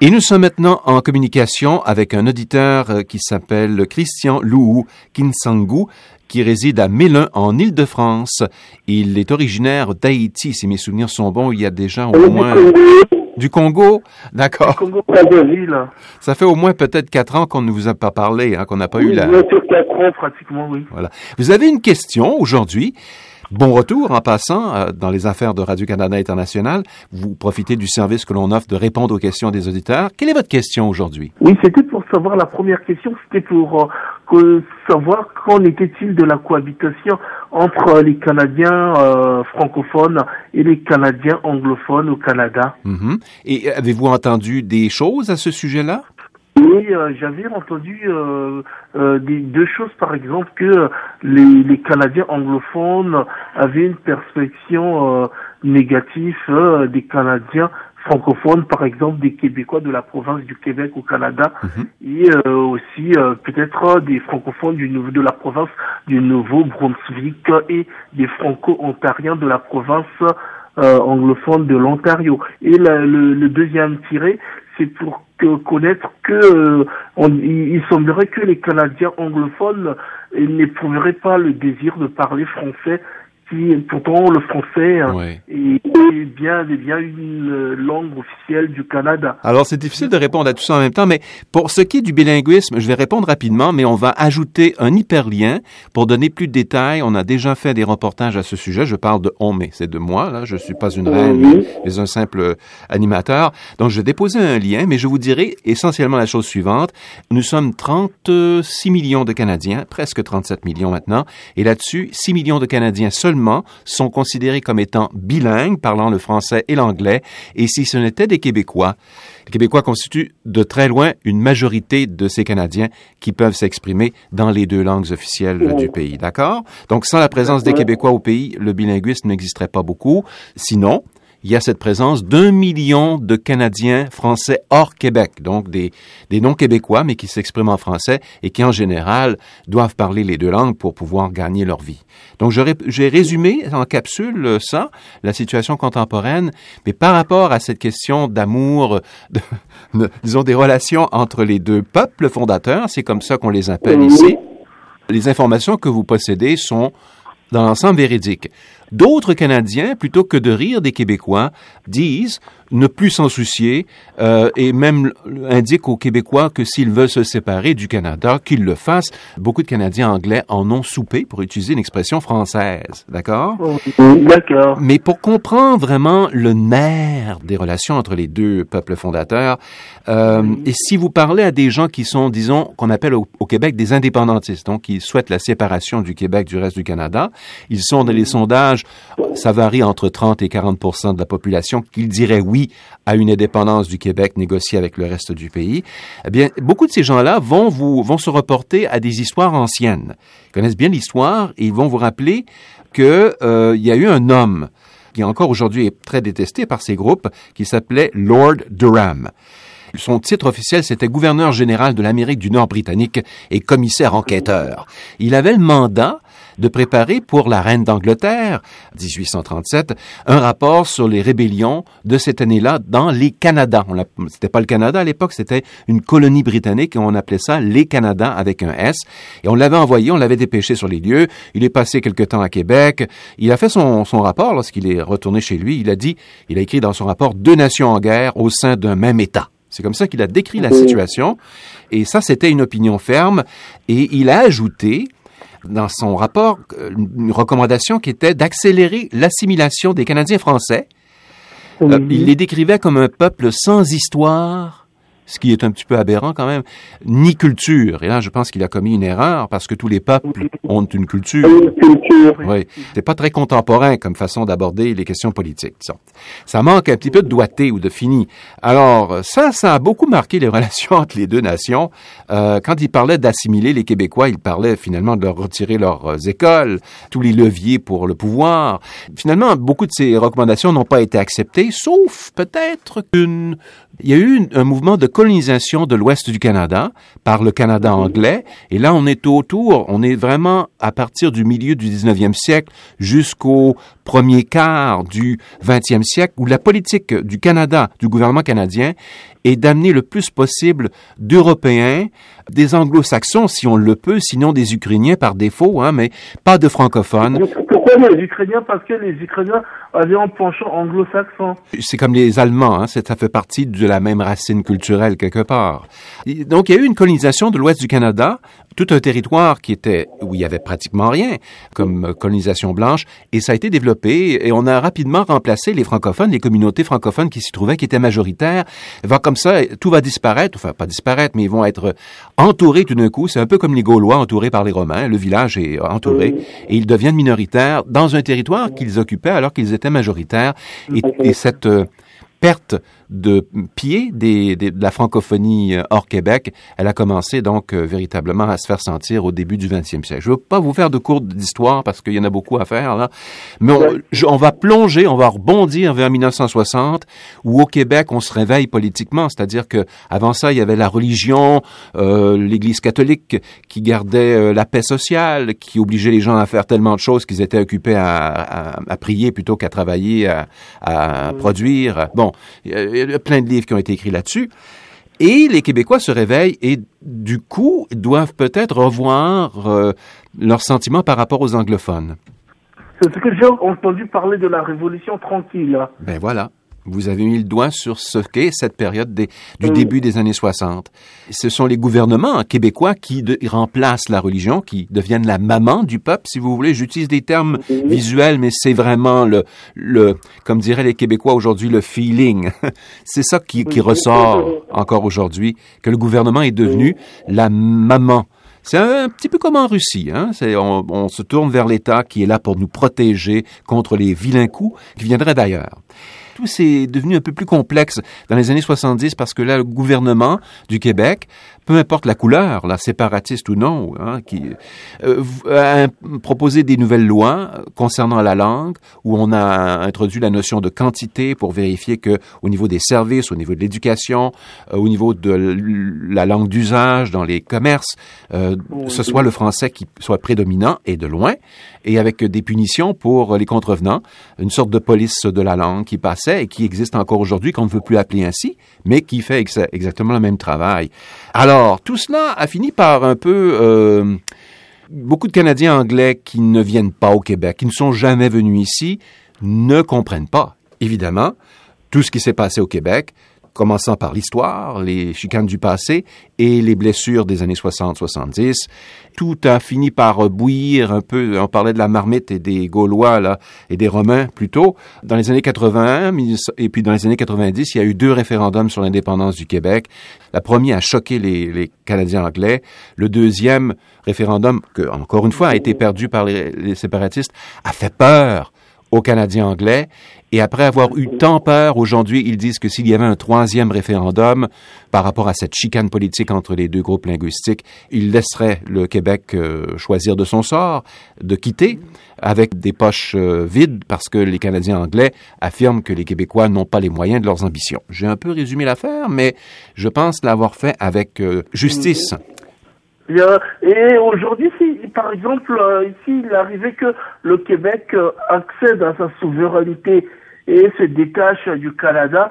Et nous sommes maintenant en communication avec un auditeur euh, qui s'appelle Christian Lou Kinsangu, qui réside à Mélun, en Île-de-France. Il est originaire d'Haïti, si mes souvenirs sont bons, il y a déjà au moins... Du Congo, d'accord. Ça fait au moins peut-être quatre ans qu'on ne vous a pas parlé, hein, qu'on n'a pas eu la. Quatre ans pratiquement, oui. Voilà. Vous avez une question aujourd'hui? Bon retour en passant euh, dans les affaires de Radio-Canada International. Vous profitez du service que l'on offre de répondre aux questions des auditeurs. Quelle est votre question aujourd'hui? Oui, c'était pour savoir, la première question, c'était pour euh, savoir qu'en était-il de la cohabitation entre euh, les Canadiens euh, francophones et les Canadiens anglophones au Canada? Mhm. Et avez-vous entendu des choses à ce sujet-là? Oui, euh, j'avais entendu euh, euh, des, deux choses, par exemple, que les, les Canadiens anglophones avaient une perception euh, négative euh, des Canadiens francophones, par exemple des Québécois de la province du Québec au Canada, Mhm. et euh, aussi euh, peut-être des francophones du, de la province du Nouveau-Brunswick et des franco-ontariens de la province euh, anglophone de l'Ontario. Et la- le, le deuxième tiré, c'est pour connaître que euh, il, il semblerait que les Canadiens anglophones euh, n'éprouveraient pas le désir de parler français, qui pourtant le français Oui. est, est bien, est bien une langue officielle du Canada. Alors, c'est difficile de répondre à tout ça en même temps, mais pour ce qui est du bilinguisme, je vais répondre rapidement, mais on va ajouter un hyperlien pour donner plus de détails. On a déjà fait des reportages à ce sujet. Je parle de on, mais c'est de moi, là. Je suis pas une reine, mais, mais un simple animateur. Donc, je vais déposer un lien, mais je vous dirai essentiellement la chose suivante. Nous sommes 36 millions de Canadiens, presque 37 millions maintenant, et là-dessus, 6 millions de Canadiens seulement sont considérés comme étant bilingues, parlant le français et l'anglais, et si ce n'était des Québécois, les Québécois constituent de très loin une majorité de ces Canadiens qui peuvent s'exprimer dans les deux langues officielles du pays. D'accord? Donc, sans la présence des Québécois au pays, le bilinguisme n'existerait pas beaucoup. Sinon, il y a cette présence d'un million de Canadiens français hors Québec, donc des, des non-québécois, mais qui s'expriment en français et qui, en général, doivent parler les deux langues pour pouvoir gagner leur vie. Donc, j'ai résumé en capsule ça, la situation contemporaine, mais par rapport à cette question d'amour, de- de- disons des relations entre les deux peuples fondateurs, c'est comme ça qu'on les appelle ici, les informations que vous possédez sont dans l'ensemble véridiques. D'autres Canadiens, plutôt que de rire des Québécois, disent ne plus s'en soucier euh, et même indiquent aux Québécois que s'ils veulent se séparer du Canada, qu'ils le fassent. Beaucoup de Canadiens anglais en ont soupé, pour utiliser une expression française. D'accord? D'accord. Mais pour comprendre vraiment le nerf des relations entre les deux peuples fondateurs, euh, et si vous parlez à des gens qui sont, disons, qu'on appelle au, au Québec des indépendantistes, donc qui souhaitent la séparation du Québec du reste du Canada, ils sont dans les sondages, ça varie entre 30 et 40 de la population qui diraient oui à une indépendance du Québec négociée avec le reste du pays. Eh bien, beaucoup de ces gens-là vont vous vont se reporter à des histoires anciennes. Ils connaissent bien l'histoire et ils vont vous rappeler que euh, il y a eu un homme qui encore aujourd'hui est très détesté par ces groupes, qui s'appelait Lord Durham. Son titre officiel, c'était gouverneur général de l'Amérique du Nord britannique et commissaire enquêteur. Il avait le mandat de préparer pour la reine d'Angleterre, 1837, un rapport sur les rébellions de cette année-là dans les l'a- C'était pas le Canada à l'époque, c'était une colonie britannique et on appelait ça les Canadas avec un S. Et on l'avait envoyé, on l'avait dépêché sur les lieux. Il est passé quelque temps à Québec. Il a fait son, son rapport lorsqu'il est retourné chez lui. Il a dit, il a écrit dans son rapport deux nations en guerre au sein d'un même État. C'est comme ça qu'il a décrit la situation. Et ça, c'était une opinion ferme. Et il a ajouté dans son rapport euh, une recommandation qui était d'accélérer l'assimilation des Canadiens français. Euh, il les décrivait comme un peuple sans histoire, ce qui est un petit peu aberrant quand même, ni culture. Et là, je pense qu'il a commis une erreur parce que tous les peuples ont une culture. Culture. Oui, c'est pas très contemporain comme façon d'aborder les questions politiques. disons. Ça manque un petit peu de doigté ou de fini. Alors ça, ça a beaucoup marqué les relations entre les deux nations. Euh, quand il parlait d'assimiler les Québécois, il parlait finalement de leur retirer leurs euh, écoles, tous les leviers pour le pouvoir. Finalement, beaucoup de ces recommandations n'ont pas été acceptées, sauf peut-être qu'une il y a eu un mouvement de colonisation de l'ouest du Canada par le Canada anglais. Et là, on est autour, on est vraiment à partir du milieu du 19e siècle jusqu'au premier quart du 20e siècle où la politique du Canada, du gouvernement canadien, et d'amener le plus possible d'Européens, des anglo-saxons si on le peut, sinon des Ukrainiens par défaut, hein, mais pas de francophones. Pourquoi les Ukrainiens? Parce que les Ukrainiens avaient un penchant anglo-saxon. C'est comme les Allemands, hein, ça fait partie de la même racine culturelle quelque part. Donc il y a eu une colonisation de l'ouest du Canada, tout un territoire qui était où il y avait pratiquement rien comme colonisation blanche, et ça a été développé et on a rapidement remplacé les francophones, les communautés francophones qui s'y trouvaient, qui étaient majoritaires. Va comme ça, tout va disparaître, enfin pas disparaître, mais ils vont être entourés tout d'un coup. C'est un peu comme les Gaulois entourés par les Romains. Le village est entouré et ils deviennent minoritaires dans un territoire qu'ils occupaient alors qu'ils étaient majoritaires. Et, et cette euh, perte de pied des, de la francophonie euh, hors Québec, elle a commencé donc euh, véritablement à se faire sentir au début du 20e siècle. Je ne veux pas vous faire de cours d'histoire parce qu'il y en a beaucoup à faire là, mais on, va plonger, on va rebondir vers 1960 où au Québec on se réveille politiquement, c'est-à-dire que avant ça il y avait la religion, euh, l'Église catholique qui gardait la paix sociale, qui obligeait les gens à faire tellement de choses qu'ils étaient occupés à, à, prier plutôt qu'à travailler, à, à produire. Bon il y a plein de livres qui ont été écrits là-dessus. Et les Québécois se réveillent et du coup doivent peut-être revoir euh, leurs sentiments par rapport aux anglophones. C'est ce que j'ai entendu parler de la Révolution tranquille. Ben voilà. Vous avez mis le doigt sur ce qu'est cette période des, du début des années 60. Ce sont les gouvernements québécois qui remplacent la religion, qui deviennent la maman du peuple, si vous voulez. J'utilise des termes visuels, mais c'est vraiment le, le, comme diraient les Québécois aujourd'hui, le feeling. c'est ça qui, qui ressort encore aujourd'hui, que le gouvernement est devenu la maman c'est un, petit peu comme en Russie. Hein? On, on, se tourne vers l'État qui est là pour nous protéger contre les vilains coups qui viendraient d'ailleurs. Tout s'est devenu un peu plus complexe dans les années 70 parce que là, le gouvernement du Québec, peu importe la couleur, la séparatiste ou non, hein, qui euh, a proposé des nouvelles lois concernant la langue où on a introduit la notion de quantité pour vérifier que au niveau des services, au niveau de l'éducation, euh, au niveau de la langue d'usage dans les commerces, euh, ce soit le français qui soit prédominant et de loin et avec des punitions pour les contrevenants, une sorte de police de la langue qui et qui existe encore aujourd'hui, qu'on ne veut plus appeler ainsi, mais qui fait exactement le même travail. Alors, tout cela a fini par un peu... Euh, beaucoup de Canadiens anglais qui ne viennent pas au Québec, qui ne sont jamais venus ici, ne comprennent pas, évidemment, tout ce qui s'est passé au Québec, commençant par l'histoire, les chicanes du passé et les blessures des années 60-70. Tout a fini par bouillir un peu. On parlait de la marmite et des Gaulois là et des Romains plutôt. Dans les années 81 et puis dans les années 90, il y a eu deux référendums sur l'indépendance du Québec. La première a choqué les, Canadiens anglais. Le deuxième référendum, que encore une fois a été perdu par les séparatistes, a fait peur aux Canadiens anglais. Et après avoir eu tant peur, aujourd'hui, ils disent que s'il y avait un troisième référendum par rapport à cette chicane politique entre les deux groupes linguistiques, ils laisseraient le Québec euh, choisir de son sort, de quitter avec des poches euh, vides parce que les Canadiens anglais affirment que les Québécois n'ont pas les moyens de leurs ambitions. J'ai un peu résumé l'affaire, mais je pense l'avoir fait avec euh, justice. Et aujourd'hui, par exemple, euh, ici, il arrivait que le Québec euh, accède à sa souveraineté et se détache du Canada,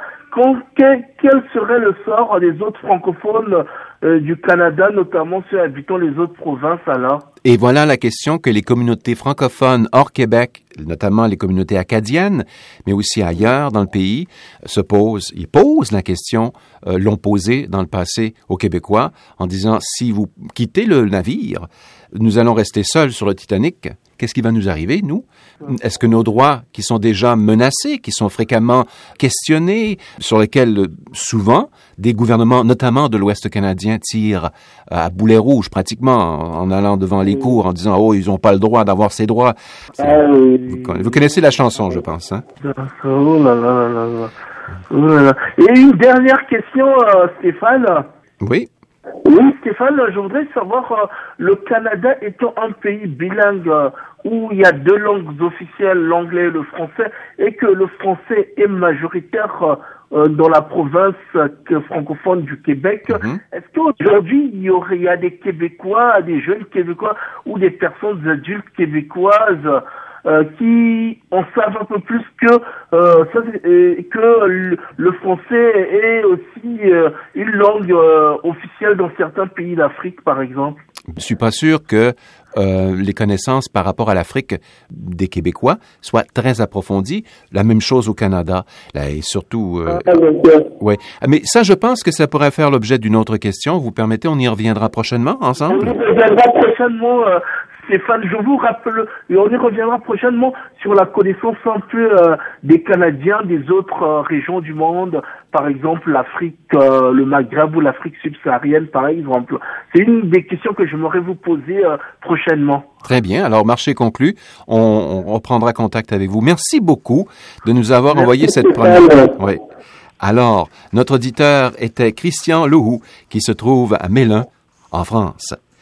quel, serait le sort des autres francophones euh, du Canada, notamment ceux habitant les autres provinces alors Et voilà la question que les communautés francophones hors Québec, notamment les communautés acadiennes, mais aussi ailleurs dans le pays, se posent. Ils posent la question, euh, l'ont posée dans le passé aux Québécois, en disant si vous quittez le navire, nous allons rester seuls sur le Titanic. Qu'est-ce qui va nous arriver, nous? Est-ce que nos droits, qui sont déjà menacés, qui sont fréquemment questionnés, sur lesquels souvent des gouvernements, notamment de l'Ouest canadien, tirent à boulet rouge pratiquement en allant devant les cours en disant oh ils n'ont pas le droit d'avoir ces droits. Ah vous, connaissez la chanson, je pense. Hein? Oh là là là là. Et une dernière question, euh, Stéphane. Oui. Oui, Stéphane, je voudrais savoir, euh, le Canada étant un pays bilingue euh, où il y a deux langues officielles, l'anglais et le français, et que le français est majoritaire euh, dans la province francophone du Québec, mhm. est-ce qu'aujourd'hui il y aurait il y a des Québécois, des jeunes Québécois ou des personnes adultes québécoises euh, qui en savent un peu plus que euh, ça, que le, français est aussi une langue officielle dans certains pays d'Afrique, par exemple? Je suis pas sûr que euh, les connaissances par rapport à l'Afrique des Québécois soient très approfondies. La même chose au Canada, là, et surtout. Euh, ah, ouais. Mais ça, je pense que ça pourrait faire l'objet d'une autre question. Vous permettez, on y reviendra prochainement ensemble? On y reviendra prochainement. Euh, Stéphane, je vous rappelle, et on y reviendra prochainement sur la connaissance un peu euh, des Canadiens des autres euh, régions du monde, par exemple l'Afrique, euh, le Maghreb ou l'Afrique subsaharienne, par exemple. C'est une des questions que j'aimerais vous poser prochainement. Très bien. Alors, marché conclu. On, on, reprendra contact avec vous. Merci beaucoup de nous avoir envoyé cette première. Oui. Alors, notre auditeur était Christian Lohou, qui se trouve à Mélun, en France.